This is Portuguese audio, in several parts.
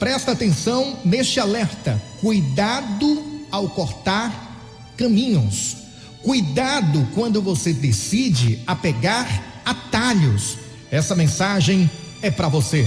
Presta atenção neste alerta. Cuidado ao cortar caminhos. Cuidado quando você decide pegar atalhos. Essa mensagem é para você.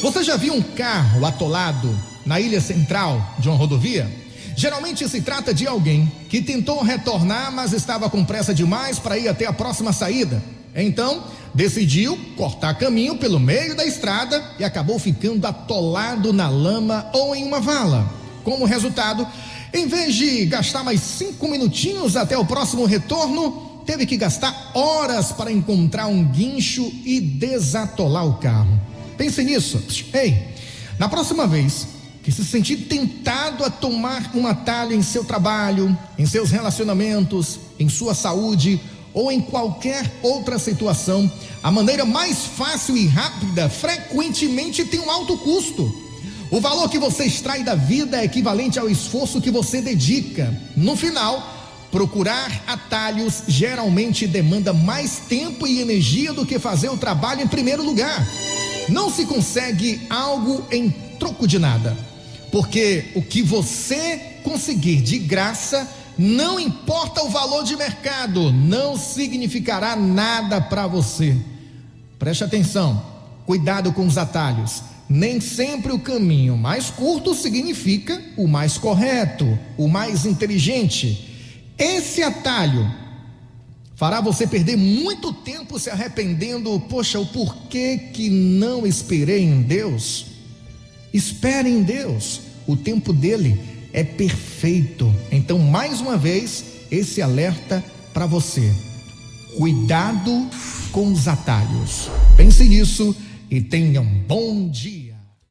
Você já viu um carro atolado na ilha central de uma rodovia? Geralmente se trata de alguém que tentou retornar, mas estava com pressa demais para ir até a próxima saída. Então, decidiu cortar caminho pelo meio da estrada e acabou ficando atolado na lama ou em uma vala. Como resultado, em vez de gastar mais cinco minutinhos até o próximo retorno, teve que gastar horas para encontrar um guincho e desatolar o carro. Pense nisso. Ei, na próxima vez que se sentir tentado a tomar um atalho em seu trabalho, em seus relacionamentos, em sua saúde ou em qualquer outra situação, a maneira mais fácil e rápida frequentemente tem um alto custo. O valor que você extrai da vida é equivalente ao esforço que você dedica. No final, procurar atalhos geralmente demanda mais tempo e energia do que fazer o trabalho em primeiro lugar. Não se consegue algo em troco de nada, porque o que você conseguir de graça não importa o valor de mercado, não significará nada para você. Preste atenção, cuidado com os atalhos. Nem sempre o caminho mais curto significa o mais correto, o mais inteligente. Esse atalho fará você perder muito tempo se arrependendo. Poxa, o porquê que não esperei em Deus? Espere em Deus, o tempo dele é perfeito. Então, mais uma vez, esse alerta para você. Cuidado com os atalhos. Pense nisso e tenha um bom dia.